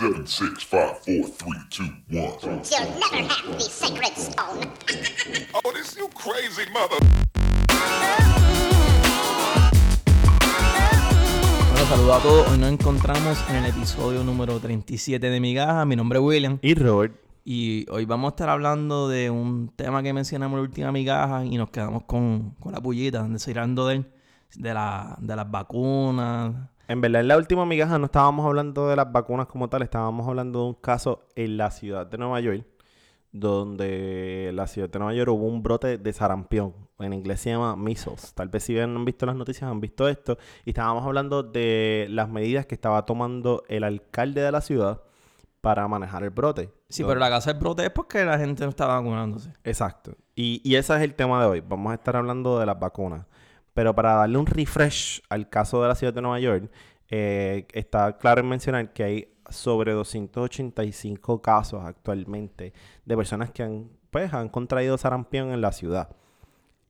Seven, six, five, four, three, two, one. You'll never have the sacred stone. Oh, this you crazy mother. Bueno, saludos a todos. Hoy nos encontramos en el episodio número 37 de Migaja. Mi nombre es William. Y Robert. Y hoy vamos a estar hablando de un tema que mencionamos en la última migaja y nos quedamos con, con la pullita, desirando de, de, la, de las vacunas. En verdad, en la última migaja no estábamos hablando de las vacunas como tal, estábamos hablando de un caso en la ciudad de Nueva York, donde en la ciudad de Nueva York hubo un brote de sarampión. En inglés se llama measles. Tal vez si han visto las noticias han visto esto. Y estábamos hablando de las medidas que estaba tomando el alcalde de la ciudad para manejar el brote. Sí, pero la casa del brote es porque la gente no está vacunándose. Exacto. Y, y ese es el tema de hoy. Vamos a estar hablando de las vacunas. Pero para darle un refresh al caso de la ciudad de Nueva York, eh, está claro en mencionar que hay sobre 285 casos actualmente de personas que han, pues, han contraído sarampión en la ciudad.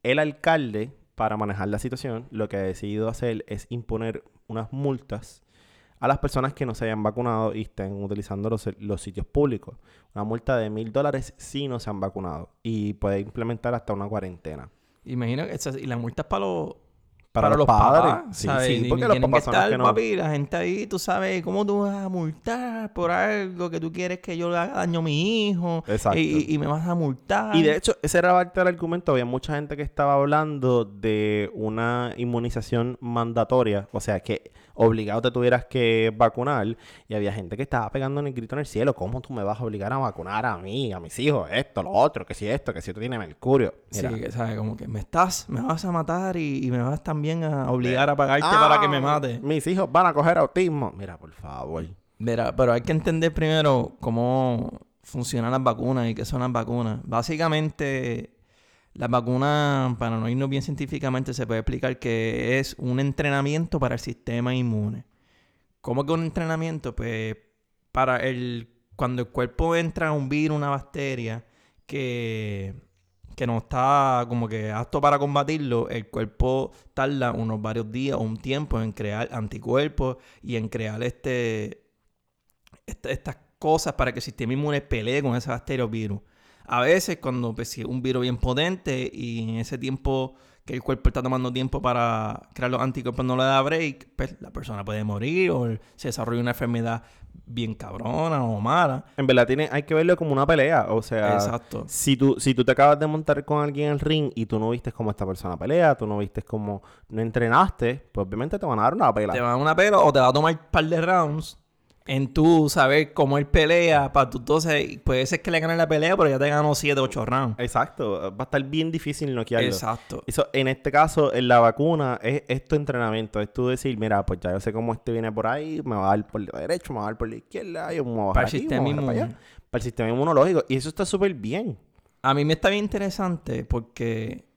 El alcalde, para manejar la situación, lo que ha decidido hacer es imponer unas multas a las personas que no se hayan vacunado y estén utilizando los, los sitios públicos. Una multa de mil dólares si no se han vacunado y puede implementar hasta una cuarentena. Imagino que esa- y la multa es para los Para los padres. papás, Sí, ¿sabes? sí, Y porque los papás que estar, que no- papi, la gente ahí, tú sabes, ¿cómo tú vas a multar por algo que tú quieres que yo le haga daño a mi hijo? Exacto. Y, y- y me vas a multar. Y de hecho, ese era parte del argumento. Había mucha gente que estaba hablando de una inmunización mandatoria. O sea, que obligado te tuvieras que vacunar. Y había gente que estaba pegando en el grito en el cielo. ¿Cómo tú me vas a obligar a vacunar a mí, a mis hijos? Esto, lo otro, que si esto, que si tú tienes mercurio. Sí, Mira, que sabes, como que me estás, me vas a matar y, y me vas también a obligar a pagarte ah, para que me mate. Mis hijos van a coger autismo. Mira, por favor. Mira, pero hay que entender primero cómo funcionan las vacunas y qué son las vacunas. Básicamente, las vacunas, para no irnos bien científicamente, se puede explicar que es un entrenamiento para el sistema inmune. ¿Cómo que un entrenamiento? Pues para el cuando el cuerpo entra un virus, una bacteria que, que no está como que apto para combatirlo, el cuerpo tarda unos varios días o un tiempo en crear anticuerpos y en crear este, esta- estas cosas para que el sistema inmune pelee con ese bacteria o virus. A veces cuando pues, si es un virus bien potente y en ese tiempo que el cuerpo está tomando tiempo para crear los anticuerpos no le da break, pues la persona puede morir o se desarrolla una enfermedad bien cabrona o mala. En verdad, tiene, hay que verlo como una pelea. O sea, Exacto. Si tú, si tú te acabas de montar con alguien en el ring y tú no viste cómo esta persona pelea, tú no viste cómo no entrenaste, pues obviamente te van a dar una pela. Te va a dar una pela o te va a tomar un par de rounds en tú saber cómo él pelea para tú entonces puede ser que le gane la pelea pero ya te ganó 7 8 rounds. Exacto. Va a estar bien difícil noquearlo. Exacto. Eso, en este caso, en la vacuna, es, es tu entrenamiento. Es tú decir, mira, pues ya yo sé cómo este viene por ahí, me va a dar por la derecha, me va a dar por la izquierda, yo me voy a bajar Para el me sistema voy a bajar para inmune. allá. Para el sistema inmunológico. Y eso está súper bien. A mí me está bien interesante porque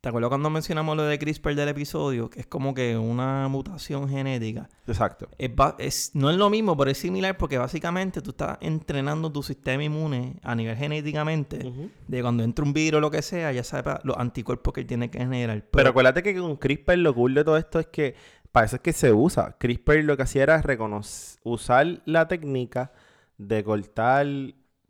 ¿te acuerdas cuando mencionamos lo de CRISPR del episodio? Que es como que una mutación genética. Exacto. Es ba- es- no es lo mismo, pero es similar porque básicamente tú estás entrenando tu sistema inmune a nivel genéticamente. De cuando entra un virus o lo que sea, ya sabes los anticuerpos que tiene que generar. Pero acuérdate que con CRISPR lo cool de todo esto es que para eso es que se usa. CRISPR lo que hacía era usar la técnica de cortar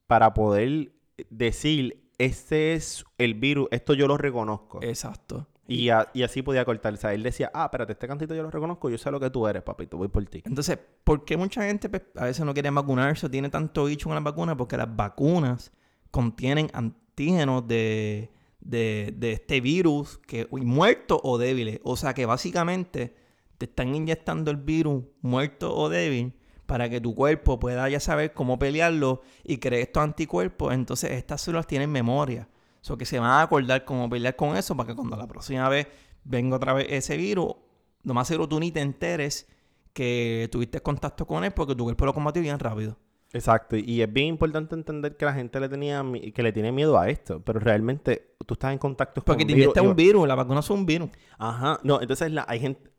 para poder decir, este es el virus, esto yo lo reconozco. Exacto. Y, a- y así podía cortar. O sea, él decía, ah, espérate, este cantito yo lo reconozco, yo sé lo que tú eres, papito, voy por ti. Entonces, ¿por qué mucha gente pues, a veces no quiere vacunarse o tiene tanto bicho con las vacunas? Porque las vacunas contienen antígenos de, de, de este virus que y muertos o débiles. O sea que básicamente te están inyectando el virus muerto o débil para que tu cuerpo pueda ya saber cómo pelearlo y cree estos anticuerpos. Entonces, estas células tienen memoria. O sea, que se van a acordar cómo pelear con eso para que cuando la próxima vez venga otra vez ese virus, lo más seguro tú ni te enteres que tuviste contacto con él porque tu cuerpo lo combatió bien rápido. Exacto. Y es bien importante entender que la gente le tenía que le tiene miedo a esto. Pero realmente tú estás en contacto Porque con te inyectas y- un virus, la vacuna es un virus. Ajá. No, entonces la, hay gente.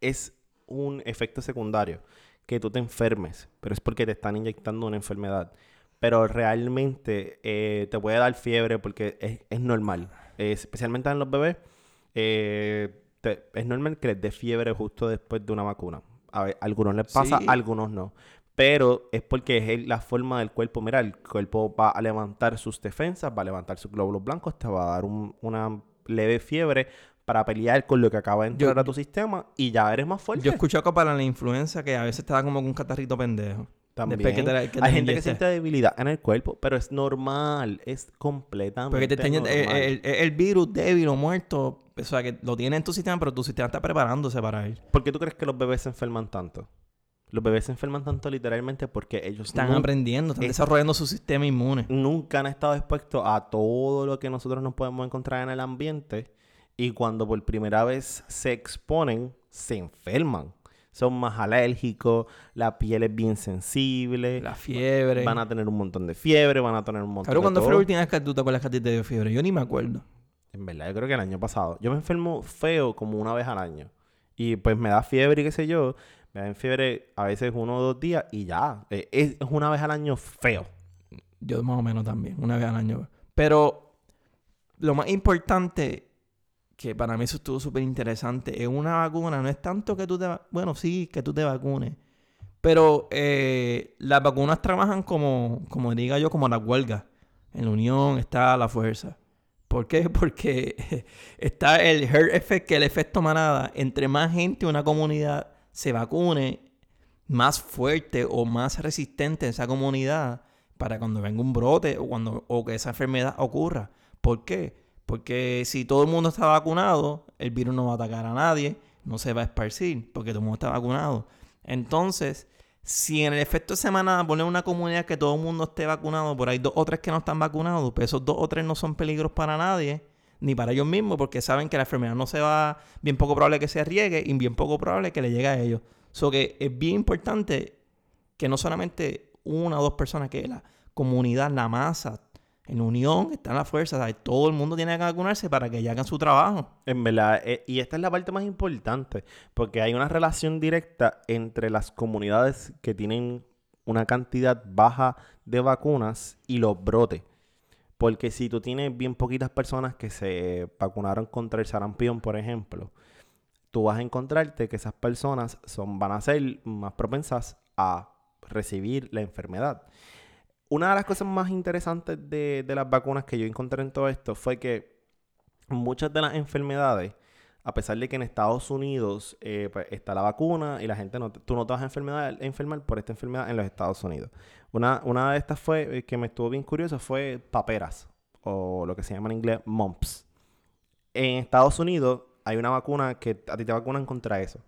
Es un efecto secundario que tú te enfermes, pero es porque te están inyectando una enfermedad. Pero realmente eh, te puede dar fiebre porque es, es normal. Eh, especialmente en los bebés, eh, te- es normal que les dé fiebre justo después de una vacuna. A ver, a algunos les pasa, Sí. a algunos no. pero es porque es la forma del cuerpo. Mira, el cuerpo va a levantar sus defensas, va a levantar sus glóbulos blancos, te va a dar un- una leve fiebre para pelear con lo que acaba de entrar Yo- a tu sistema y ya eres más fuerte. Yo escucho que para la influenza que a veces te da como un catarrito pendejo. También. Que te la- que te Hay gente que siente debilidad en el cuerpo, pero es normal, es completamente Porque te inyect- normal. el, el- el virus débil o muerto, o sea, que lo tiene en tu sistema, pero tu sistema está preparándose para él. ¿Por qué tú crees que los bebés se enferman tanto? Los bebés se enferman tanto literalmente porque ellos Están aprendiendo, están es- desarrollando su sistema inmune. nunca han estado expuestos a todo lo que nosotros nos podemos encontrar en el ambiente y cuando por primera vez se exponen, se enferman. Son más alérgicos, la piel es bien sensible, La fiebre. van a tener un montón de fiebre, van a tener un montón Claro, de ¿cuándo fue la última vez que tú te acuerdas que a ti te dio fiebre? Yo ni me acuerdo. En verdad, yo creo que el año pasado. Yo me enfermo feo como una vez al año. Y pues me da fiebre y qué sé yo. Me da fiebre a veces uno o dos días y ya. Eh, Es, es una vez al año feo. Yo más o menos también, una vez al año. Pero lo más importante, que para mí eso estuvo súper interesante, es una vacuna, no es tanto que tú te... Bueno, sí, que tú te vacunes. Pero eh, las vacunas trabajan como, como diga yo, como la huelga. En la unión está la fuerza. ¿Por qué? Porque está el herd effect, que el efecto manada. Entre más gente una comunidad se vacune, más fuerte o más resistente esa comunidad para cuando venga un brote o, cuando, o que esa enfermedad ocurra. ¿Por qué? Porque si todo el mundo está vacunado, el virus no va a atacar a nadie, no se va a esparcir, porque todo el mundo está vacunado. Entonces, si en el efecto semana poner una comunidad que todo el mundo esté vacunado, por ahí dos o tres que no están vacunados, pues esos dos o tres no son peligros para nadie, ni para ellos mismos, porque saben que la enfermedad no se va, bien poco probable que se riegue y bien poco probable que le llegue a ellos. So que es bien importante que no solamente una o dos personas, que la comunidad, la masa, en unión, está en la fuerza, ¿sabes? todo el mundo tiene que vacunarse para que ya hagan su trabajo. En verdad. eh, y esta es la parte más importante. Porque hay una relación directa entre las comunidades que tienen una cantidad baja de vacunas y los brotes. Porque si tú tienes bien poquitas personas que se vacunaron contra el sarampión, por ejemplo, tú vas a encontrarte que esas personas son, van a ser más propensas a recibir la enfermedad. Una de las cosas más interesantes de, de las vacunas que yo encontré en todo esto fue que muchas de las enfermedades, a pesar de que en Estados Unidos eh, pues, está la vacuna y la gente no, tú no te vas a a enfermar por esta enfermedad en los Estados Unidos. Una, una de estas fue, eh, que me estuvo bien curioso, fue paperas, o lo que se llama en inglés mumps. En Estados Unidos hay una vacuna que a ti te vacunan contra eso.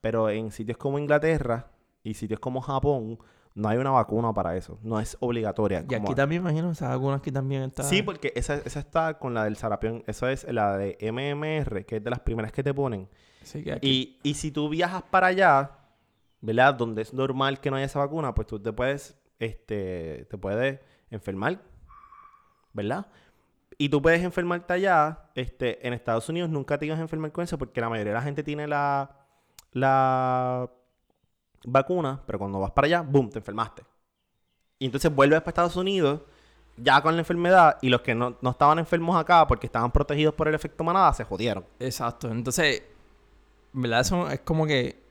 Pero en sitios como Inglaterra y sitios como Japón no hay una vacuna para eso. No es obligatoria. Y aquí también, imagino, esas vacunas aquí también está. Sí, porque esa, esa está con la del sarapión. Esa es la de MMR, que es de las primeras que te ponen. Así que aquí- Y, y si tú viajas para allá, ¿verdad? Donde es normal que no haya esa vacuna, pues tú te puedes, este, te puedes enfermar, ¿verdad? Y tú puedes enfermarte allá, este, en Estados Unidos nunca te ibas a enfermar con eso porque la mayoría de la gente tiene la, la vacuna, pero cuando vas para allá, boom, te enfermaste. Y entonces vuelves para Estados Unidos ya con la enfermedad y los que no, no estaban enfermos acá porque estaban protegidos por el efecto manada se jodieron. Exacto. Entonces, en ¿verdad? Eso es como que.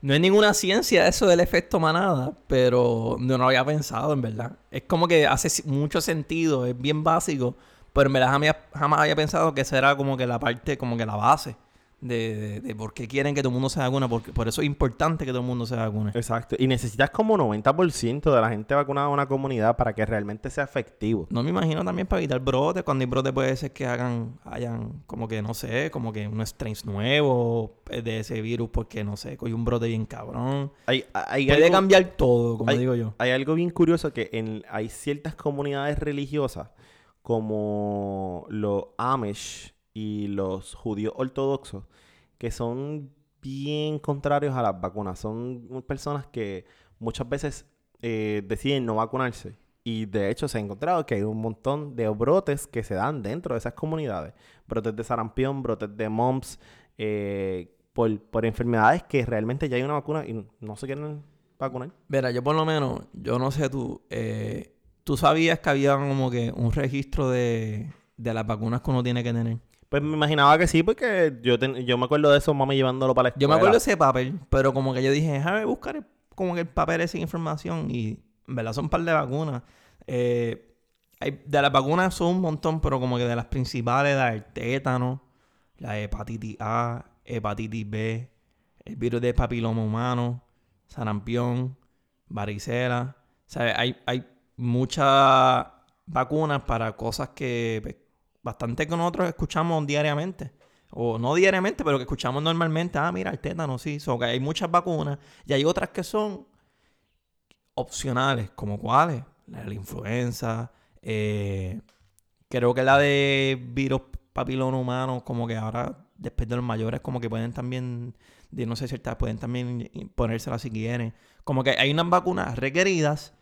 No hay ninguna ciencia eso del efecto manada, pero no lo había pensado, en verdad. Es como que hace mucho sentido, es bien básico, pero en verdad jamás, jamás había pensado que esa era como que la parte, como que la base de, de, de por qué quieren que todo el mundo se vacune, porque por eso es importante que todo el mundo se vacune. Exacto. Y necesitas como 90% de la gente vacunada en una comunidad para que realmente sea efectivo. No me imagino también para evitar brotes. Cuando hay brotes puede ser que hagan, hayan como que, no sé, como que unos strains nuevos eh, de ese virus porque, no sé, coge un brote bien cabrón. Hay, hay Puede algo, cambiar todo, como hay- digo yo. hay algo bien curioso que en, hay ciertas comunidades religiosas como los Amish y los judíos ortodoxos que son bien contrarios a las vacunas. Son personas que muchas veces eh, deciden no vacunarse. Y de hecho se ha encontrado que hay un montón de brotes que se dan dentro de esas comunidades. Brotes de sarampión, brotes de mumps, eh, por, por enfermedades que realmente ya hay una vacuna y no se quieren vacunar. Verá, yo por lo menos, yo no sé tú, eh, tú sabías que había como que un registro de, de las vacunas que uno tiene que tener. Pues me imaginaba que sí, porque yo, ten- yo me acuerdo de eso, mami llevándolo para la escuela. Yo me acuerdo de ese papel, pero como que yo dije, déjame buscar como que el papel esa información y en verdad son un par de vacunas. Eh, hay- de las vacunas son un montón, pero como que de las principales, la del tétano, la hepatitis A, hepatitis B, el virus del papiloma humano, sarampión, varicela. ¿Sabes? Hay, hay muchas vacunas para cosas que pues, bastante que nosotros escuchamos diariamente. O no diariamente, pero que escuchamos normalmente. Ah, mira, el tétano, sí. So, que hay muchas vacunas. Y hay otras que son opcionales, como cuáles. La la influenza. eh, creo que la de virus papiloma humano, como que ahora, después de los mayores, como que pueden también, de no sé ciertas, pueden también ponérselas si quieren. Como que hay unas vacunas requeridas,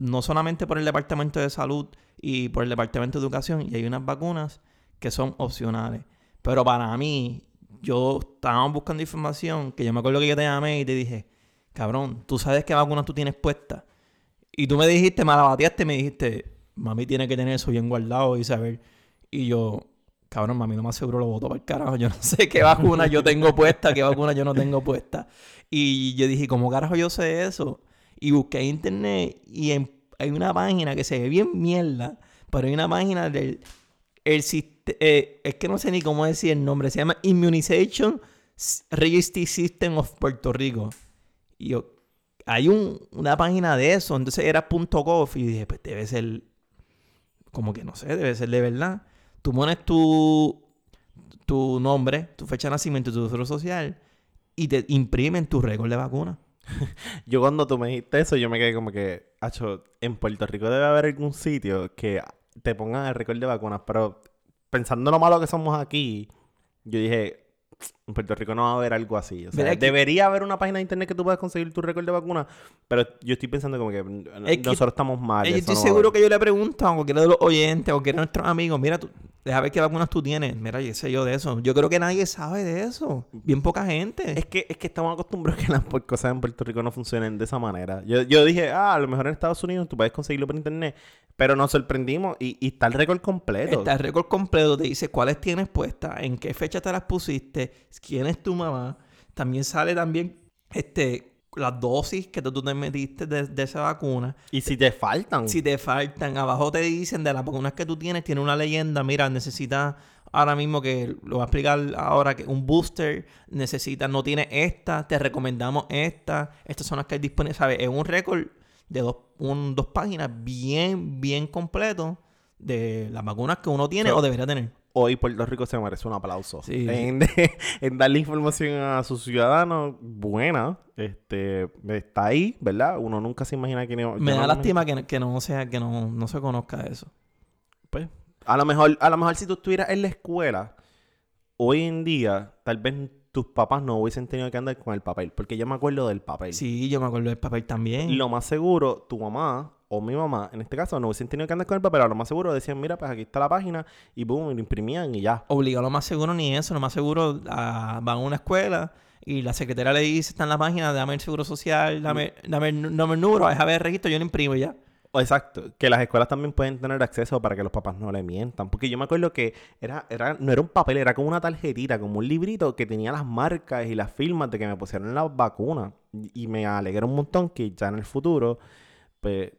no solamente por el Departamento de Salud y por el Departamento de Educación, y hay unas vacunas que son opcionales. Pero para mí, yo estaba buscando información, que yo me acuerdo que yo te llamé y te dije, cabrón, tú sabes qué vacunas tú tienes puestas. Y tú me dijiste, me la bateaste me dijiste, mami tiene que tener eso bien guardado y saber. Y yo, cabrón, mami, no más seguro lo voto para el carajo. Yo no sé qué vacuna yo tengo puesta, qué vacuna yo no tengo puesta. Y yo dije, ¿cómo carajo yo sé eso? Y busqué en internet y hay una página que se ve bien mierda, pero hay una página del el eh, es que no sé ni cómo decir el nombre, se llama Immunization Registry System of Puerto Rico. Y yo, hay un- una página de eso, entonces era .gov y dije, pues debe ser, como que no sé, debe ser de verdad. Tú pones tu, tu nombre, tu fecha de nacimiento, tu seguro social y te imprimen tu récord de vacuna. Yo cuando tú me dijiste eso, yo me quedé como que, acho, en Puerto Rico debe haber algún sitio que te pongan el récord de vacunas, pero pensando lo malo que somos aquí, yo dije, en Puerto Rico no va a haber algo así. O sea, debería haber una página de internet que tú puedas conseguir tu récord de vacunas, pero yo estoy pensando como que nosotros estamos mal. Eh, yo estoy no seguro que yo le pregunto a cualquiera de los oyentes o cualquiera de nuestros amigos, mira, tú, deja ver qué vacunas tú tienes. Mira, yo sé yo de eso. Yo creo que nadie sabe de eso. Bien poca gente. Es que, es que estamos acostumbrados a que las cosas en Puerto Rico no funcionen de esa manera. Yo, yo dije, ah, a lo mejor en Estados Unidos tú puedes conseguirlo por internet, pero nos sorprendimos y, y está el récord completo. Está el récord completo, te dice cuáles tienes puestas, en qué fecha te las pusiste, quién es tu mamá. También sale también este, las dosis que tú te metiste de, de esa vacuna. Y si te faltan. Si te faltan, abajo te dicen de las vacunas que tú tienes, tiene una leyenda, mira, necesitas ahora mismo que lo voy a explicar ahora que un booster necesitas, no tiene esta, te recomendamos esta, estas son las que hay disponibles, ¿sabes? Es un récord de dos, un- dos páginas bien, bien completo de las vacunas que uno tiene So- o debería tener. Hoy Puerto Rico se merece un aplauso. Sí. En, en darle información a sus ciudadanos buena. Este, está ahí, ¿verdad? Uno nunca se imagina que... no- Me da no lástima que, que no sea, que no, no se conozca eso. Pues, a lo mejor, a lo mejor si tú estuvieras en la escuela, hoy en día, tal vez tus papás no hubiesen tenido que andar con el papel. Porque yo me acuerdo del papel. Sí, yo me acuerdo del papel también. Lo más seguro, tu mamá o mi mamá, en este caso, no hubiesen tenido que andar con el papel. A lo más seguro decían, mira, pues aquí está la página. Y boom, y lo imprimían y ya. obligado lo más seguro ni eso, lo más seguro ah, van a una escuela y la secretaria le dice, está en la página, dame el seguro social, dame, dame, el, dame el número, déjame el registro, yo lo imprimo y ya. Exacto, que las escuelas también pueden tener acceso para que los papás no le mientan. Porque yo me acuerdo que era, era, no era un papel, era como una tarjetita, como un librito que tenía las marcas y las firmas de que me pusieron las vacunas. Y me alegra un montón que ya en el futuro, pues,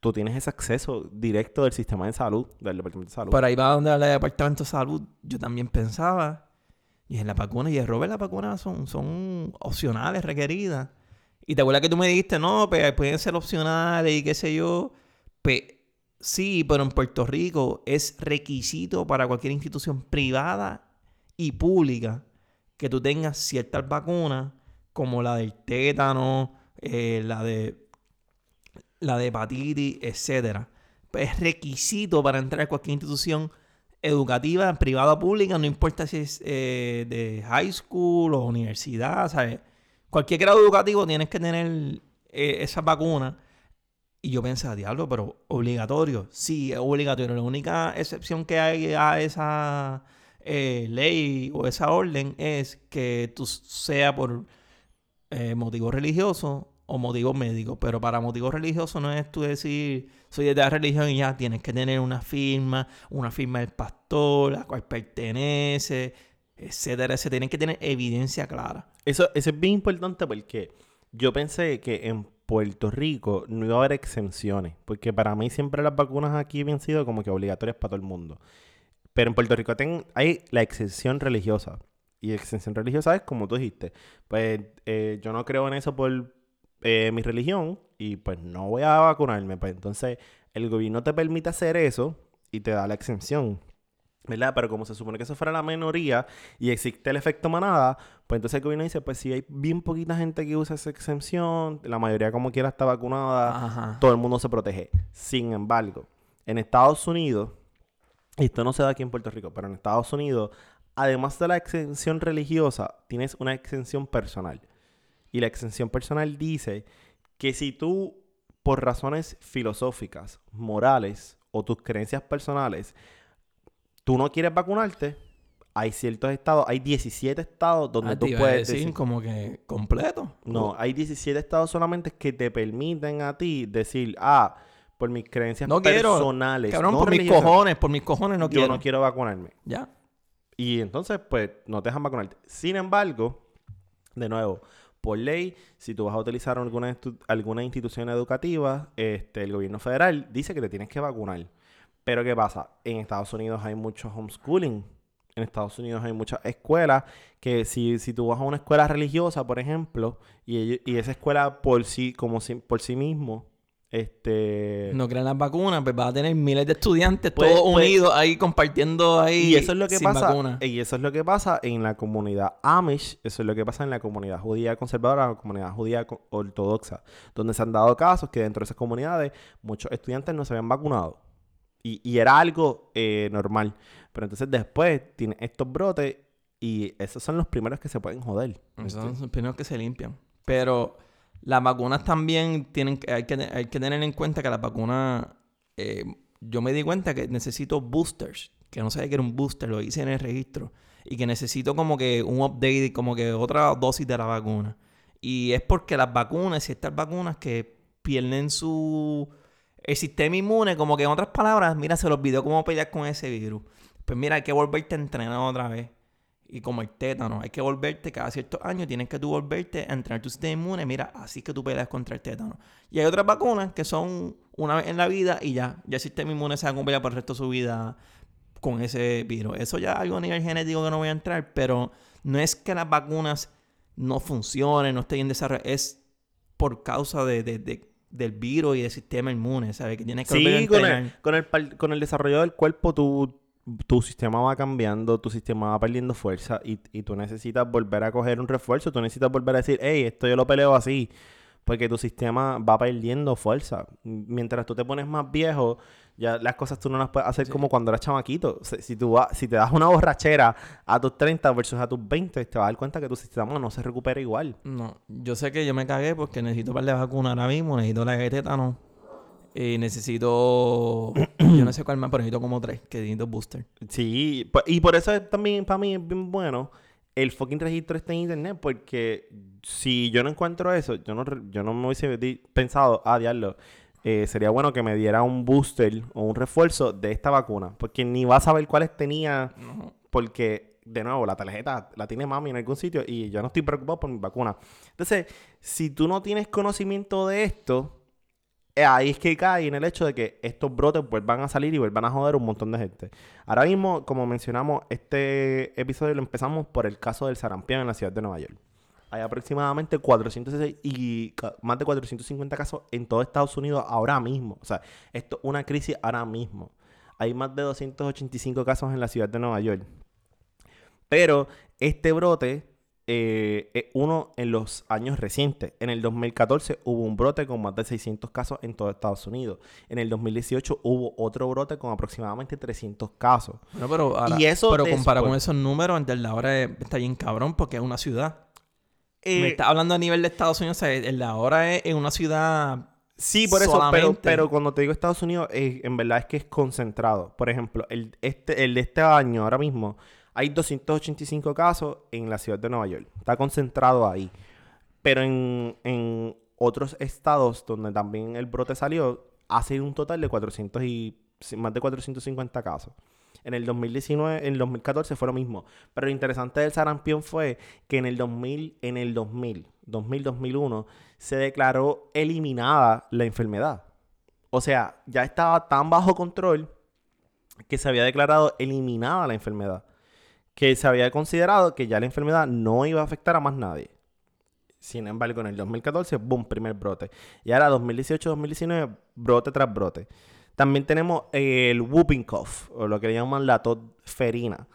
tú tienes ese acceso directo del sistema de salud, del Departamento de Salud. Por ahí va donde el Departamento de Salud, yo también pensaba, y en las vacunas, y el Robert, las vacunas son, son opcionales, requeridas. Y te acuerdas que tú me dijiste, no, pues pueden ser opcionales y qué sé yo. Pues sí, pero en Puerto Rico es requisito para cualquier institución privada y pública que tú tengas ciertas vacunas, como la del tétano, eh, la de la de hepatitis, etcétera. Pues es requisito para entrar a cualquier institución educativa, privada o pública, no importa si es eh, de high school o universidad, ¿sabes? Cualquier grado educativo tienes que tener eh, esa vacuna. Y yo pensaba, diablo, pero obligatorio. Sí, es obligatorio. La única excepción que hay a esa eh, ley o esa orden es que tú sea por eh, motivos religiosos o motivos médicos. Pero para motivos religiosos no es tú decir, soy de tal religión y ya tienes que tener una firma, una firma del pastor, a cual pertenece, etcétera. Tienes que tener evidencia clara. Eso, eso es bien importante porque Yo pensé que en Puerto Rico no iba a haber exenciones, porque para mí siempre las vacunas aquí habían sido como que obligatorias para todo el mundo. Pero en Puerto Rico hay la exención religiosa. Y exención religiosa es como tú dijiste. Pues eh, yo no creo en eso por eh, mi religión y pues no voy a vacunarme. Pues entonces el gobierno te permite hacer eso y te da la exención. ¿Verdad? Pero como se supone que eso fuera la minoría y existe el efecto manada, pues entonces el gobierno dice, pues si hay bien poquita gente que usa esa exención, la mayoría como quiera está vacunada, Ajá. todo el mundo se protege. Sin embargo, en Estados Unidos, y esto no se da aquí en Puerto Rico, pero en Estados Unidos, además de la exención religiosa, tienes una exención personal. Y la exención personal dice que si tú, por razones filosóficas, morales o tus creencias personales, tú no quieres vacunarte, hay ciertos estados, hay 17 estados donde Ah, tú puedes decir decir, como que completo. no, hay 17 estados solamente que te permiten a ti decir, ah, por mis creencias No quiero. personales. Cabrón, no por mis cojones, por mis cojones no yo quiero. no quiero vacunarme. Ya. Y entonces, pues, no te dejan vacunarte. Sin embargo, de nuevo, por ley, si tú vas a utilizar alguna, alguna institución educativa, este, el gobierno federal dice que te tienes que vacunar. Pero ¿qué pasa? En Estados Unidos hay mucho homeschooling. En Estados Unidos hay muchas escuelas que si, si tú vas a una escuela religiosa, por ejemplo, y, y esa escuela por sí, como si- por sí mismo, este... No crean las vacunas, pues vas a tener miles de estudiantes Pues- todos pues- unidos ahí compartiendo ahí Y eso es lo que sin pasa. vacuna. Y eso es lo que pasa en la comunidad Amish, eso es lo que pasa en la comunidad judía conservadora, la comunidad judía ortodoxa, donde se han dado casos que dentro de esas comunidades muchos estudiantes no se habían vacunado. Y, y era algo eh, normal. Pero entonces después tiene estos brotes y esos son los primeros que se pueden joder. Esos son los primeros que se limpian. Pero las vacunas también tienen hay que, hay que tener en cuenta que las vacunas, eh, yo me di cuenta que necesito boosters, que no sabía que era un booster, lo hice en el registro, y que necesito como que un update, como que otra dosis de la vacuna. Y es porque las vacunas, ciertas vacunas que pierden su... El sistema inmune, como que en otras palabras, mira, se los olvidó cómo pelear con ese virus. Pues mira, hay que volverte a entrenar otra vez. Y como el tétano, hay que volverte cada ciertos años, tienes que tú volverte a entrenar tu sistema inmune. Mira, así que tú peleas contra el tétano. Y hay otras vacunas que son una vez en la vida y ya. Ya el sistema inmune se va a cumplir por el resto de su vida con ese virus. Eso ya es algo a nivel genético que no voy a entrar, pero no es que las vacunas no funcionen, no estén en desarrollo. Es por causa de, de- de- del virus y del sistema inmune, ¿sabes? Que tienes que volver a con el, con, el, con el desarrollo del cuerpo, tu, tu sistema va cambiando, tu sistema va perdiendo fuerza y, y tú necesitas volver a coger un refuerzo. Tú necesitas volver a decir, hey, esto yo lo peleo así. Porque tu sistema va perdiendo fuerza. Mientras tú te pones más viejo, ya las cosas tú no las puedes hacer como cuando eras chamaquito. Sea, si, tú vas- si te das una borrachera a tus 30 versus a tus 20, te vas a dar cuenta que tu sistema no se recupera igual. No, yo sé que yo me cagué porque necesito par de vacunas ahora mismo, necesito la de tétano. Y necesito. yo no sé cuál más, pero necesito como tres, que necesito booster. Sí, y por eso es también para mí es bien bueno el fucking registro está en internet, porque si yo no encuentro eso, yo no, yo no me hubiese pensado, ah, diablo, eh, sería bueno que me diera un booster o un refuerzo de esta vacuna, porque ni vas a saber cuáles tenía, porque, de nuevo, la tarjeta la tiene mami en algún sitio y yo no estoy preocupado por mi vacuna. Entonces, si tú no tienes conocimiento de esto, ahí es que cae en el hecho de que estos brotes vuelvan a salir y vuelvan a joder un montón de gente. Ahora mismo, como mencionamos, este episodio lo empezamos por el caso del sarampión en la ciudad de Nueva York. Hay aproximadamente 406 y más de 450 casos en todo Estados Unidos ahora mismo. O sea, esto es una crisis ahora mismo. Hay más de 285 casos en la ciudad de Nueva York. Pero este brote eh, es uno en los años recientes. En el 2014 hubo un brote con más de 600 casos en todo Estados Unidos. En el 2018 hubo otro brote con aproximadamente 300 casos. Bueno, pero ahora, Y eso pero comparado con esos números, el de la hora es- está bien cabrón porque es una ciudad. Eh, Me está hablando a nivel de Estados Unidos, o sea, el de ahora es en una ciudad. Sí, por eso, pero, pero cuando te digo Estados Unidos, eh, en verdad es que es concentrado. Por ejemplo, el, este, el de este año, ahora mismo, hay 285 casos en la ciudad de Nueva York. Está concentrado ahí. Pero en, otros estados donde también el brote salió, hace un total de 400 y más de 450 casos. En el 2019, en el 2014 fue lo mismo. Pero lo interesante del sarampión fue que en el 2000, en el 2000, 2000, 2001, se declaró eliminada la enfermedad. O sea, ya estaba tan bajo control que se había declarado eliminada la enfermedad. Que se había considerado que ya la enfermedad no iba a afectar a más nadie. Sin embargo, en el 2014, boom, primer brote. Y ahora 2018-2019, brote tras brote. También tenemos eh, el whooping cough, o lo que le llaman la tos ferina.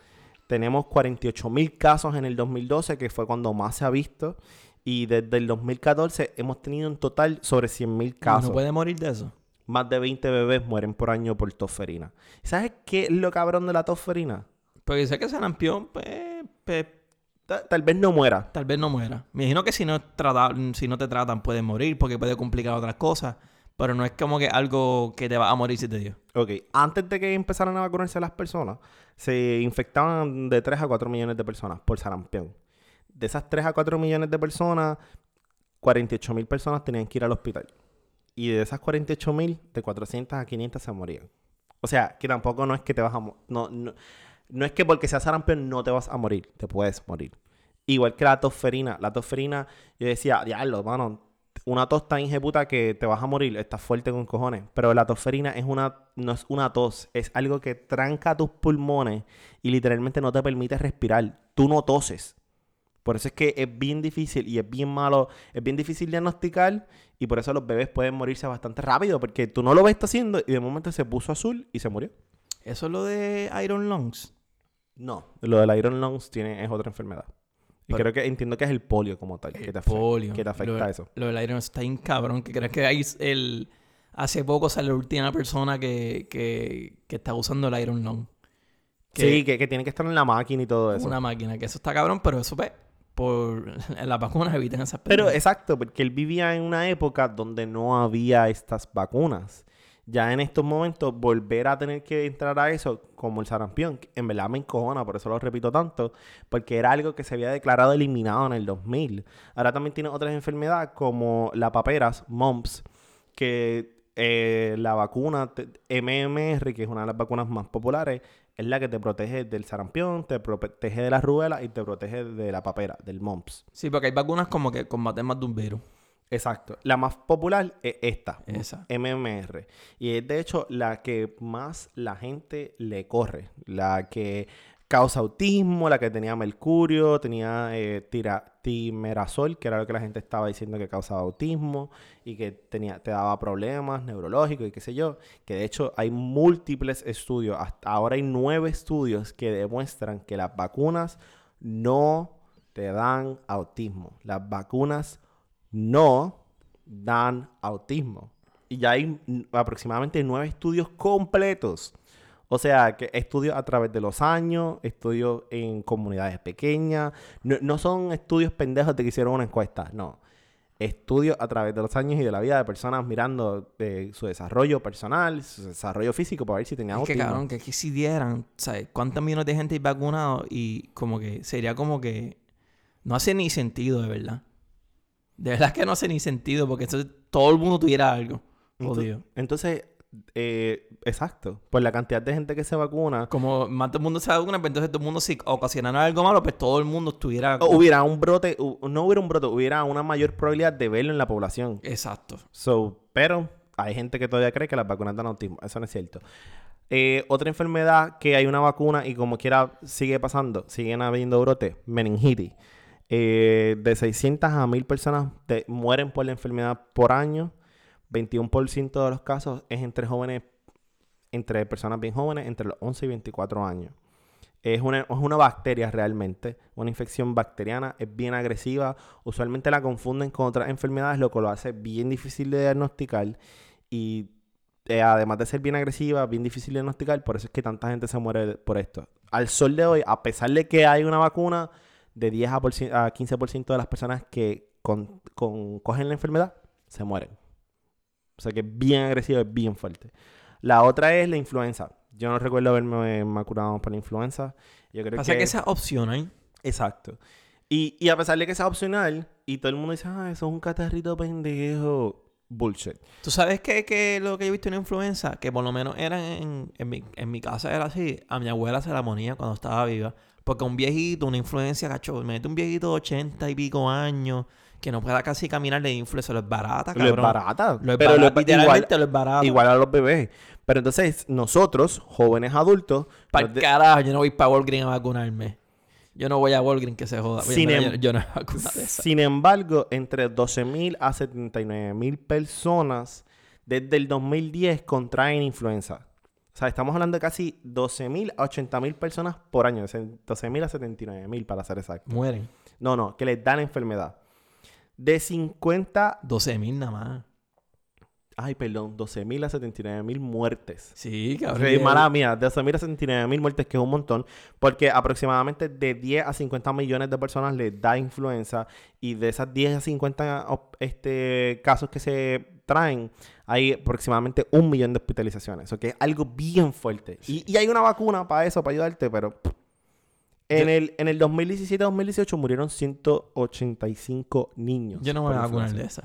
Tenemos 48 mil casos en el 2012, que fue cuando más se ha visto. Y desde el 2014 hemos tenido en total sobre 100 mil casos. ¿No puede morir de eso? Más de 20 bebés mueren por año por tosferina. ¿Sabes qué es lo cabrón de la tosferina? Porque sé que sarampión, pues, pues, Ta- Tal vez no muera. tal vez no muera. Me imagino que si no, trata- si no te tratan puedes morir porque puede complicar otras cosas. Pero no es como que algo que te va a morir si te dio. Ok, antes de que empezaran a vacunarse las personas, se infectaban de 3 a 4 millones de personas por sarampión. De esas 3 a 4 millones de personas, 48 mil personas tenían que ir al hospital. Y de esas 48 mil, de 400 a 500 se morían. O sea, que tampoco no es que te vas a... No, no, no es que porque seas sarampión no te vas a morir, te puedes morir. Igual que la tosferina. La tosferina, yo decía, diablo, mano, una tos tan puta que te vas a morir, estás fuerte con cojones. Pero la tosferina es una, no es una tos, es algo que tranca tus pulmones y literalmente no te permite respirar. Tú no toses. Por eso es que es bien difícil y es bien malo, es bien difícil diagnosticar y por eso los bebés pueden morirse bastante rápido porque tú no lo ves haciendo y de momento se puso azul y se murió. ¿Eso es lo de Iron Lungs? No, lo del Iron Lungs tiene, es otra enfermedad. Y Pero- creo que entiendo que es el polio como tal, que te, afecta, polio. que te afecta lo, eso. Lo del Iron Lungs está bien cabrón. Que crees que hay el... Hace poco salió la última persona que, que, que está usando el Iron Lung. Que Sí, que, que tiene que estar en la máquina y todo eso. Una máquina. Que eso está cabrón, pero eso pues, por las vacunas evitan esas Pero pendejas. exacto, porque él vivía en una época donde no había estas vacunas. Ya en estos momentos, volver a tener que entrar a eso, como el sarampión, en verdad me encojona, por eso lo repito tanto, porque era algo que se había declarado eliminado en el 2000. Ahora también tiene otras enfermedades como la paperas, mumps, que eh, la vacuna MMR, que es una de las vacunas más populares, es la que te protege del sarampión, te protege de la rubela y te protege de la papera, del mumps. Sí, porque hay vacunas como que combaten más de un virus. Exacto. La más popular es esta, Esa. MMR. Y es de hecho la que más la gente le corre. La que causa autismo, la que tenía mercurio, tenía eh, tira- timerazol, que era lo que la gente estaba diciendo que causaba autismo y que tenía, te daba problemas neurológicos y qué sé yo. Que de hecho hay múltiples estudios, hasta ahora hay nueve estudios que demuestran que las vacunas no te dan autismo. Las vacunas no dan autismo. Y ya hay aproximadamente nueve estudios completos. O sea, que estudios a través de los años, estudios en comunidades pequeñas. No, no son estudios pendejos de que hicieron una encuesta, no. Estudios a través de los años y de la vida de personas mirando eh, su desarrollo personal, su desarrollo físico para ver si tenían Es que autismo. cabrón, que aquí si dieran, ¿sabes? ¿Cuántos millones de gente hay vacunado? Y como que sería como que no hace ni sentido, de verdad. De verdad que no hace ni sentido, porque entonces todo el mundo tuviera algo. Jodido. Entonces, eh, exacto. Por la cantidad de gente que se vacuna, Como más todo el mundo se vacuna, pues entonces todo el mundo si ocasionara algo malo, pues todo el mundo estuviera. o hubiera un brote, no hubiera un brote, hubiera una mayor probabilidad de verlo en la población. Exacto. So, pero hay gente que todavía cree que las vacunas dan autismo. Eso no es cierto. Eh, otra enfermedad que hay una vacuna y como quiera sigue pasando, siguen habiendo brotes, meningitis. Eh, de 600 a 1000 personas mueren por la enfermedad por año. 21% de los casos es entre jóvenes, entre personas bien jóvenes, entre los 11 y 24 años. Es una, es una bacteria realmente, una infección bacteriana, es bien agresiva. Usualmente la confunden con otras enfermedades, lo que lo hace bien difícil de diagnosticar. Y eh, además de ser bien agresiva, bien difícil de diagnosticar, por eso es que tanta gente se muere por esto. Al sol de hoy, a pesar de que hay una vacuna, de 10 a, a 15% de las personas que con- con- cogen la enfermedad se mueren. O sea que es bien agresiva, es bien fuerte. La otra es la influenza. Yo no recuerdo haberme vacunado por la influenza. Yo creo Pasa que... que esa opción hay. Exacto. Y, y a pesar de que sea opcional, y todo el mundo dice, ah, eso es un catarrito pendejo. bullshit. ¿Tú sabes qué, qué es lo que yo he visto en influenza? Que por lo menos eran en, en, mi, en mi casa era así. A mi abuela se la ponía cuando estaba viva. Porque un viejito, una influencia, cacho, mete un viejito de 80 y pico años que no pueda casi caminar de influenza. Lo es barata, Lo es cabrón. barata. Lo es pero barata. lo- Literalmente lo es barata. igual a los bebés. Pero entonces, nosotros, jóvenes adultos, Para de- carajo, yo no voy para Walgreens a vacunarme. Yo no voy a Walgreens que se joda. Sin mira, em- yo, yo no. Sin embargo, entre 12.000 a 79.000 personas desde el 2010 contraen influenza. O sea, estamos hablando de casi 12.000 a 80.000 personas por año. o sea, 12.000 a 79.000 para ser exacto. Mueren. No, no, que les da la enfermedad. De 50... 12 mil nada más. Ay, perdón, 12.000 a 79.000 muertes. Sí, cabrón. Sí, mala mía, de 12.000 a 79.000 muertes, que es un montón, porque aproximadamente de 10 a 50 millones de personas les da influenza y de esas 10 a 50 op- este, casos que se traen, hay aproximadamente un millón de hospitalizaciones, o que es algo bien fuerte. Y, y hay una vacuna para eso, para ayudarte, pero... En, Yo- el, en el 2017-2018 murieron 185 niños. Yo no me por voy a vacunar de esa.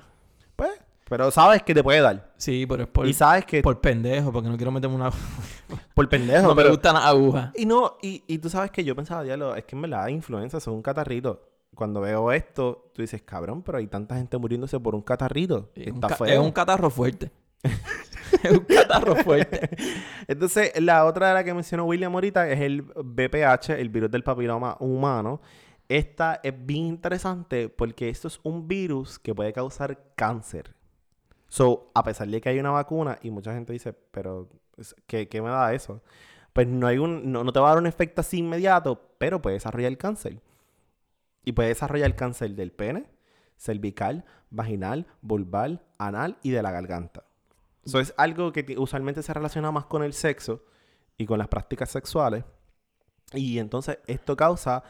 Pues, pero sabes que te puede dar. Sí, pero es por, y sabes que por, por pendejo, porque no quiero meterme una... pendejo, no me gustan las agujas. Y no, y, y tú sabes que yo pensaba, diablo, es que en verdad influenza son un catarrito. Cuando veo esto, tú dices, cabrón, pero hay tanta gente muriéndose por un catarrito. Es un, Está ca- feo. es un catarro fuerte. es un catarro fuerte. Entonces, la otra de la que mencionó William ahorita es el BPH, el virus del papiloma humano. Esta es bien interesante porque esto es un virus que puede causar cáncer. So, a pesar de que hay una vacuna y mucha gente dice, pero ¿qué, qué me da eso? Pues no, hay un, no, no te va a dar un efecto así inmediato, pero puede desarrollar cáncer. Y puede desarrollar cáncer del pene, cervical, vaginal, vulval, anal y de la garganta. Eso es algo que usualmente se relaciona más con el sexo y con las prácticas sexuales. Y entonces esto causa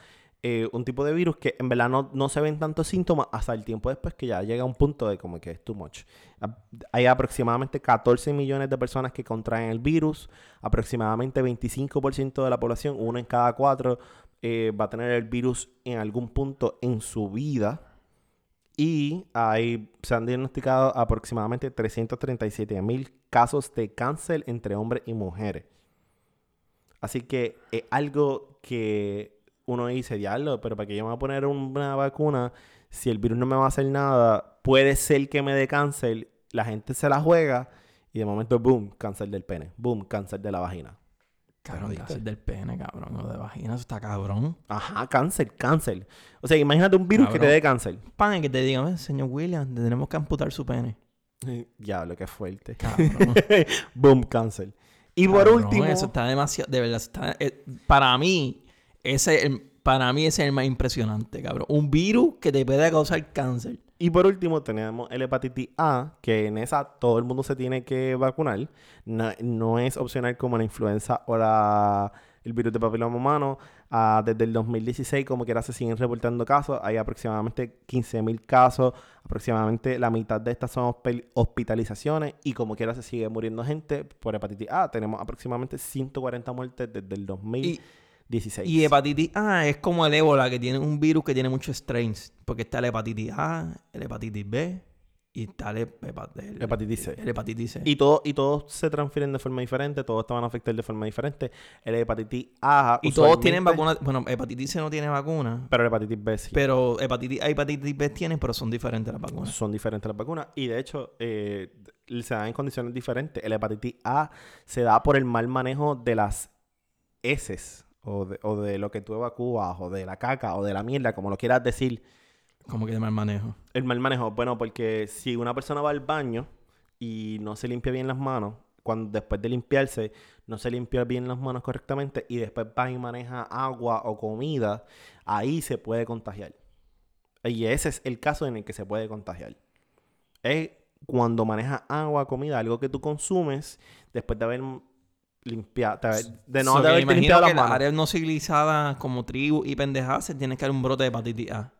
eh, un tipo de virus que en verdad no, no se ven tantos síntomas hasta el tiempo después que ya llega un punto de como que es too much. A- Hay aproximadamente 14 millones de personas que contraen el virus. Aproximadamente 25% de la población, uno en cada cuatro, eh, va a tener el virus en algún punto en su vida. Y hay, se han diagnosticado aproximadamente 337 mil casos de cáncer entre hombres y mujeres. Así que es algo que uno dice, diablo, pero para que yo me voy a poner una vacuna, si el virus no me va a hacer nada, puede ser que me dé cáncer. La gente se la juega y de momento, boom, cáncer del pene, boom, cáncer de la vagina. Cabrón, cáncer del pene, cabrón. O de vagina, eso está cabrón. Ajá, cáncer, cáncer. O sea, imagínate un virus que te dé cáncer. Pan, que te digan, "Eh, señor William, te tenemos que amputar su pene. Diablo, qué fuerte. Cabrón. boom, cáncer. Y por Cabrón, último, Eso está demasiado. De verdad, está- eh, para mí, ese el- para mí ese es el más impresionante, cabrón. Un virus que te puede causar cáncer. Y por último tenemos el hepatitis A, que en esa todo el mundo se tiene que vacunar. No, no es opcional como la influenza o la, el virus de papiloma humano. Ah, desde el 2016, como quiera, se siguen reportando casos. Hay aproximadamente 15.000 casos. Aproximadamente la mitad de estas son hospi- hospitalizaciones. Y como quiera, se sigue muriendo gente por hepatitis A. Tenemos aproximadamente 140 muertes desde el 2016. Y hepatitis A es como el ébola, que tiene un virus que tiene muchos strains. Porque está la hepatitis A, el hepatitis B y está el, hepa- el- Hepatitis C. El hepatitis C. Y, todo, y todos se transfieren de forma diferente, todos te van a afectar de forma diferente. El hepatitis A. Y todos tienen usualmente- vacuna. Bueno, hepatitis C no tiene vacuna. Pero la hepatitis B sí. Pero hepatitis A y hepatitis B tienen, pero son diferentes las vacunas. Son diferentes las vacunas. Y de hecho, eh, se dan en condiciones diferentes. El hepatitis A se da por el mal manejo de las heces. O de, o de lo que tú evacúas, o de la caca, o de la mierda, como lo quieras decir. Como que de mal manejo. El mal manejo, bueno, porque si una persona va al baño y no se limpia bien las manos, cuando después de limpiarse no se limpia bien las manos correctamente y después va y maneja agua o comida, ahí se puede contagiar. Y ese es el caso en el que se puede contagiar. Es cuando manejas agua, comida, algo que tú consumes después de haber limpiado, de no So, de imagino limpiado las manos. áreas no civilizadas como tribu y pendejadas se tiene que dar un brote de hepatitis A.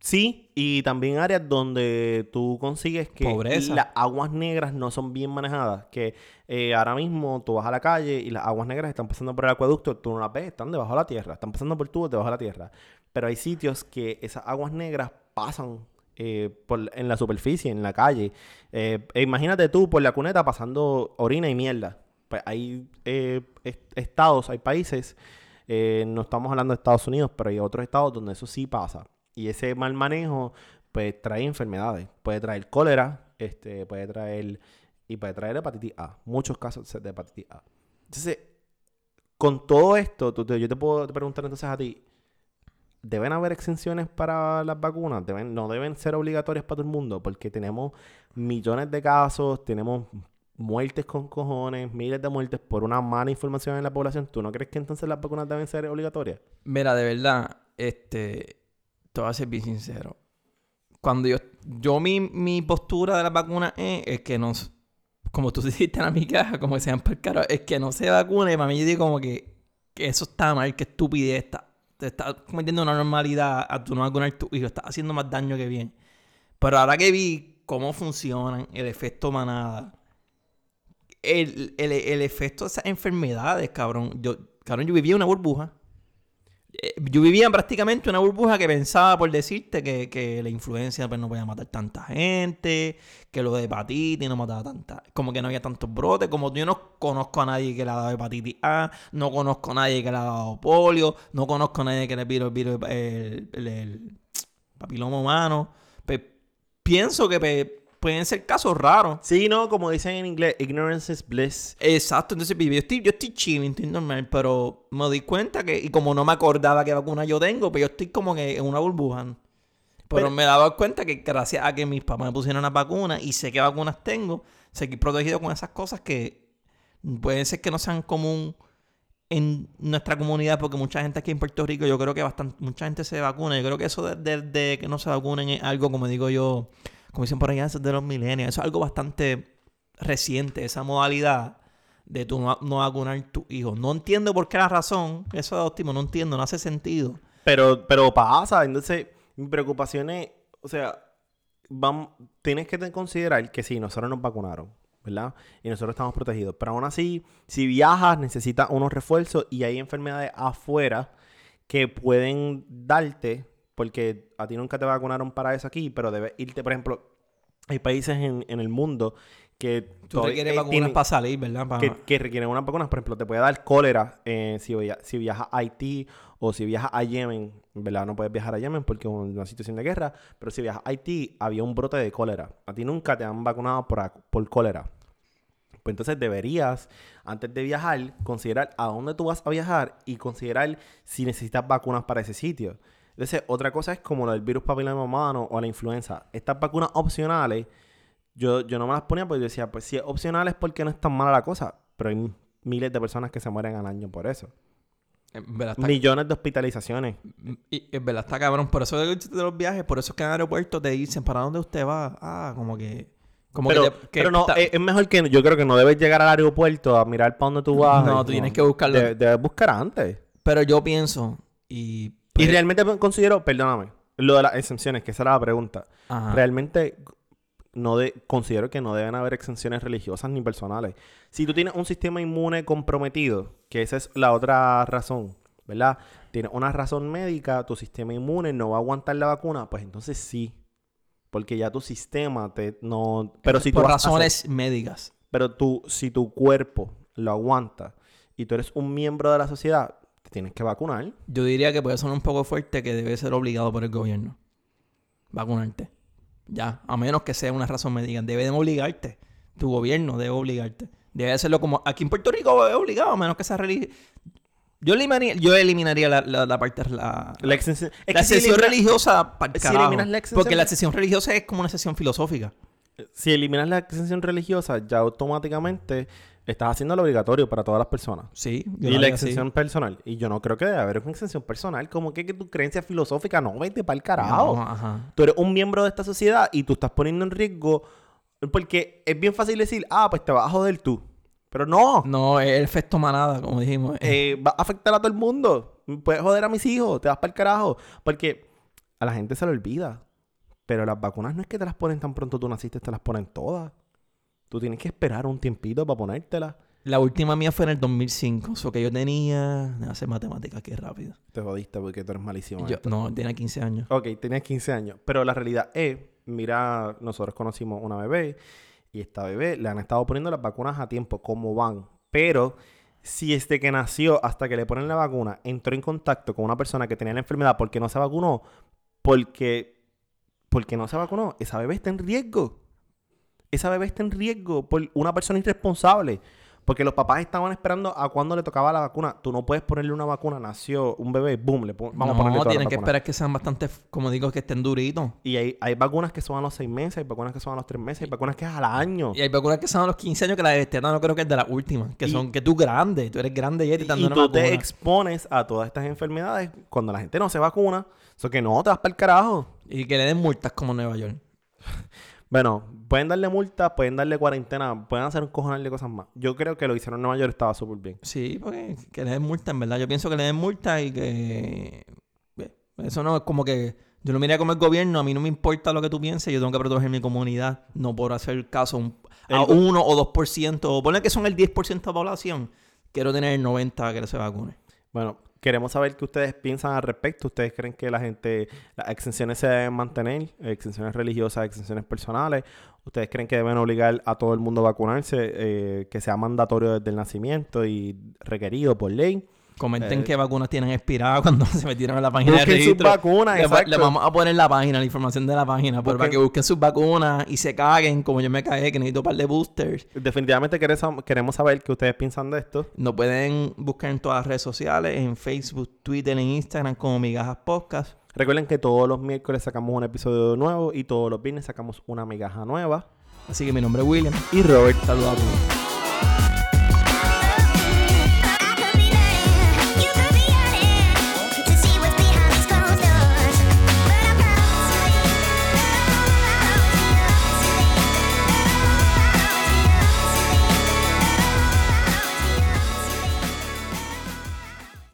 Sí, y también áreas donde tú consigues que Pobreza. las aguas negras no son bien manejadas. Que eh, ahora mismo tú vas a la calle y las aguas negras están pasando por el acueducto, tú no las ves, están debajo de la tierra, están pasando por tubos debajo de la tierra. Pero hay sitios que esas aguas negras pasan eh, por- en la superficie, en la calle. Eh, e imagínate tú por la cuneta pasando orina y mierda. Hay eh, est- estados, hay países, eh, no estamos hablando de Estados Unidos, pero hay otros estados donde eso sí pasa. Y ese mal manejo, pues trae enfermedades. Puede traer cólera, este, puede traer, y puede traer hepatitis A. Muchos casos de hepatitis A. Entonces, con todo esto, yo te puedo preguntar entonces a ti, ¿deben haber exenciones para las vacunas? ¿Deben, ¿No deben ser obligatorias para todo el mundo? Porque tenemos millones de casos, tenemos muertes con cojones, miles de muertes por una mala información en la población. ¿Tú no crees que entonces las vacunas deben ser obligatorias? Mira, de verdad, este, te voy a ser bien sincero. Cuando yo, yo mi, mi postura de las vacunas es, es que no, como tú dijiste en mi caja, como que sean por caro, es que no se vacune. Para mí yo digo como que, que eso está mal, que estupidez está. Te estás cometiendo una normalidad a tu no vacunar tu hijo, estás haciendo más daño que bien. Pero ahora que vi cómo funcionan, el efecto manada, el, el, el efecto de esas enfermedades, cabrón. Yo, cabrón, yo vivía una burbuja. Eh, Yo vivía prácticamente una burbuja que pensaba por decirte que, que la influencia pues, no podía matar tanta gente, que lo de hepatitis no mataba tanta, como que no había tantos brotes, como yo no conozco a nadie que le ha dado hepatitis A, no conozco a nadie que le ha dado polio, no conozco a nadie que le el, el- el papiloma humano. Pues, pienso que pues, pueden ser casos raros. Sí, no, como dicen en inglés, ignorance is bliss. Exacto, entonces yo estoy, yo estoy chilling, estoy normal, pero me di cuenta que, y como no me acordaba qué vacuna yo tengo, pues yo estoy como que en una burbuja. ¿no? Pero, Pero- me daba cuenta que gracias a que mis papás me pusieron las vacunas y sé qué vacunas tengo, seguir protegido con esas cosas que pueden ser que no sean común en nuestra comunidad, porque mucha gente aquí en Puerto Rico, yo creo que bastante, mucha gente se vacuna. Yo creo que eso de, de- de que no se vacunen es algo, como digo yo, como dicen por allá, eso es de los milenios. Eso es algo bastante reciente, esa modalidad de tú no, no vacunar tu hijo. No entiendo por qué la razón, eso de óptimo, no entiendo, no hace sentido. Pero, pero pasa, entonces mi preocupación es, o sea, vamos, tienes que considerar que sí, nosotros nos vacunaron, ¿verdad? Y nosotros estamos protegidos. Pero aún así, si viajas, necesitas unos refuerzos y hay enfermedades afuera que pueden darte, porque a ti nunca te vacunaron para eso aquí, pero debes irte, por ejemplo, hay países en, en el mundo que Tú requieres eh, vacunas tienen- para salir, ¿verdad? Para- que, que requieren unas vacunas. Por ejemplo, te puede dar cólera eh, si, via- si viajas a Haití o si viajas a Yemen. ¿Verdad? No puedes viajar a Yemen porque es una situación de guerra. Pero si viajas a Haití, había un brote de cólera. A ti nunca te han vacunado por, por cólera. Pues entonces deberías, antes de viajar, considerar a dónde tú vas a viajar y considerar si necesitas vacunas para ese sitio. Entonces, otra cosa es como lo del virus papiloma humano o la influenza. Estas vacunas opcionales, yo, yo no me las ponía porque yo decía, pues si es opcional es porque no es tan mala la cosa. Pero hay miles de personas que se mueren al año por eso. Está- Millones de hospitalizaciones. Y es verdad, está cabrón. Por eso de, los viajes, por eso es que en el aeropuerto te dicen, ¿para dónde usted va? Ah, como que... Como Pero, que, te- que pero no, está- es, mejor que yo creo que no debes llegar al aeropuerto a mirar para dónde tú vas. No, tú tienes que buscarlo. de- debes buscar antes. Pero yo pienso, y... Y pues, realmente considero, perdóname, lo de las exenciones, que esa era la pregunta. ajá. Realmente no de, considero que no deben haber exenciones religiosas ni personales. Si tú tienes un sistema inmune comprometido, que esa es la otra razón, ¿verdad? Tienes una razón médica, tu sistema inmune no va a aguantar la vacuna, pues entonces sí. Porque ya tu sistema te no. Pero si tú por hacer- razones médicas. pero tú, si tu cuerpo lo aguanta y tú eres un miembro de la sociedad, te tienes que vacunar. Yo diría que puede sonar un poco fuerte que debe ser obligado por el gobierno. Vacunarte. Ya, a menos que sea una razón médica. Debe de obligarte. Tu gobierno debe obligarte. Debe hacerlo como... Aquí en Puerto Rico es obligado, a menos que sea religioso. Yo eliminaría, yo eliminaría la, la, la parte... La, La la elimina- religiosa... pa'l si eliminas la excepción- Porque la excepción religiosa es como una excepción filosófica. Si eliminas la exención religiosa, ya automáticamente estás haciéndolo obligatorio para todas las personas. Sí. yo Y lo la así. exención personal. Y yo no creo que debe haber una exención personal. Como que, que tu creencia filosófica no vete para el carajo. No, ajá. Tú eres un miembro de esta sociedad y tú estás poniendo en riesgo. Porque es bien fácil decir, ah, pues te vas a joder tú. Pero no. No, es el efecto manada, como dijimos. eh, va a afectar a todo el mundo. Puedes joder a mis hijos, te vas para el carajo. Porque a la gente se le olvida. Pero las vacunas no es que te las ponen tan pronto tú naciste, te las ponen todas. Tú tienes que esperar un tiempito para ponértelas. La última mía fue en el 2005. O que yo tenía. Hacer matemáticas aquí rápido. Te jodiste porque tú eres malísimo. Yo, no, tenía 15 años. Ok, tenías 15 años. Pero la realidad es, mira, nosotros conocimos una bebé y esta bebé le han estado poniendo las vacunas a tiempo, como van. Pero si desde que nació hasta que le ponen la vacuna entró en contacto con una persona que tenía la enfermedad porque no se vacunó, porque, porque no se vacunó, esa bebé está en riesgo. Esa bebé está en riesgo por una persona irresponsable. Porque los papás estaban esperando a cuando le tocaba la vacuna. Tú no puedes ponerle una vacuna. Nació un bebé, boom, le vamos a ponerle no, tienen que esperar que sean bastante, como digo, que estén duritos. Y hay, hay vacunas que son a los seis meses, hay vacunas que son a los tres meses, hay vacunas que es al año. Y hay vacunas que son a los 15 años que la de este no creo que es de las últimas. Que Y- son que tú grande, tú eres grande y Y dando tú te expones a todas estas enfermedades cuando la gente no se vacuna. Eso que no, te vas para el carajo. Y que le den multas como Nueva York. Bueno, pueden darle multas, pueden darle cuarentena, pueden hacer un cojonal de cosas más. Yo creo que lo hicieron en Nueva York estaba súper bien. Sí, porque que le den multa, en verdad. Yo pienso que le den multa y que... eh, Eso no es como que... Yo lo miré como el gobierno, a mí no me importa lo que tú pienses, yo tengo que proteger mi comunidad, no por hacer caso a un- a El- 1 o 2%, o ponle que son el 10% de la población, quiero tener el 90% que se vacune. Bueno, queremos saber qué ustedes piensan al respecto. ¿Ustedes creen que la gente, las exenciones se deben mantener? Exenciones religiosas, exenciones personales. ¿Ustedes creen que deben obligar a todo el mundo a vacunarse? eh, que sea mandatorio desde el nacimiento y requerido por ley. Comenten Eh, qué vacunas tienen expiradas cuando se metieron en la página de Busquen sus registro. vacunas, le, exacto. le vamos a poner la página, la información de la página, pero para Busquen- que busquen sus vacunas y se caguen, como yo me cagué, que necesito un par de boosters. Definitivamente queremos, queremos saber qué ustedes piensan de esto. Nos pueden buscar en todas las redes sociales, en Facebook, Twitter, en Instagram como Migajas Podcast. Recuerden que todos los miércoles sacamos un episodio nuevo y todos los viernes sacamos una migaja nueva. Así que mi nombre es William. Y Robert, Saludos a todos.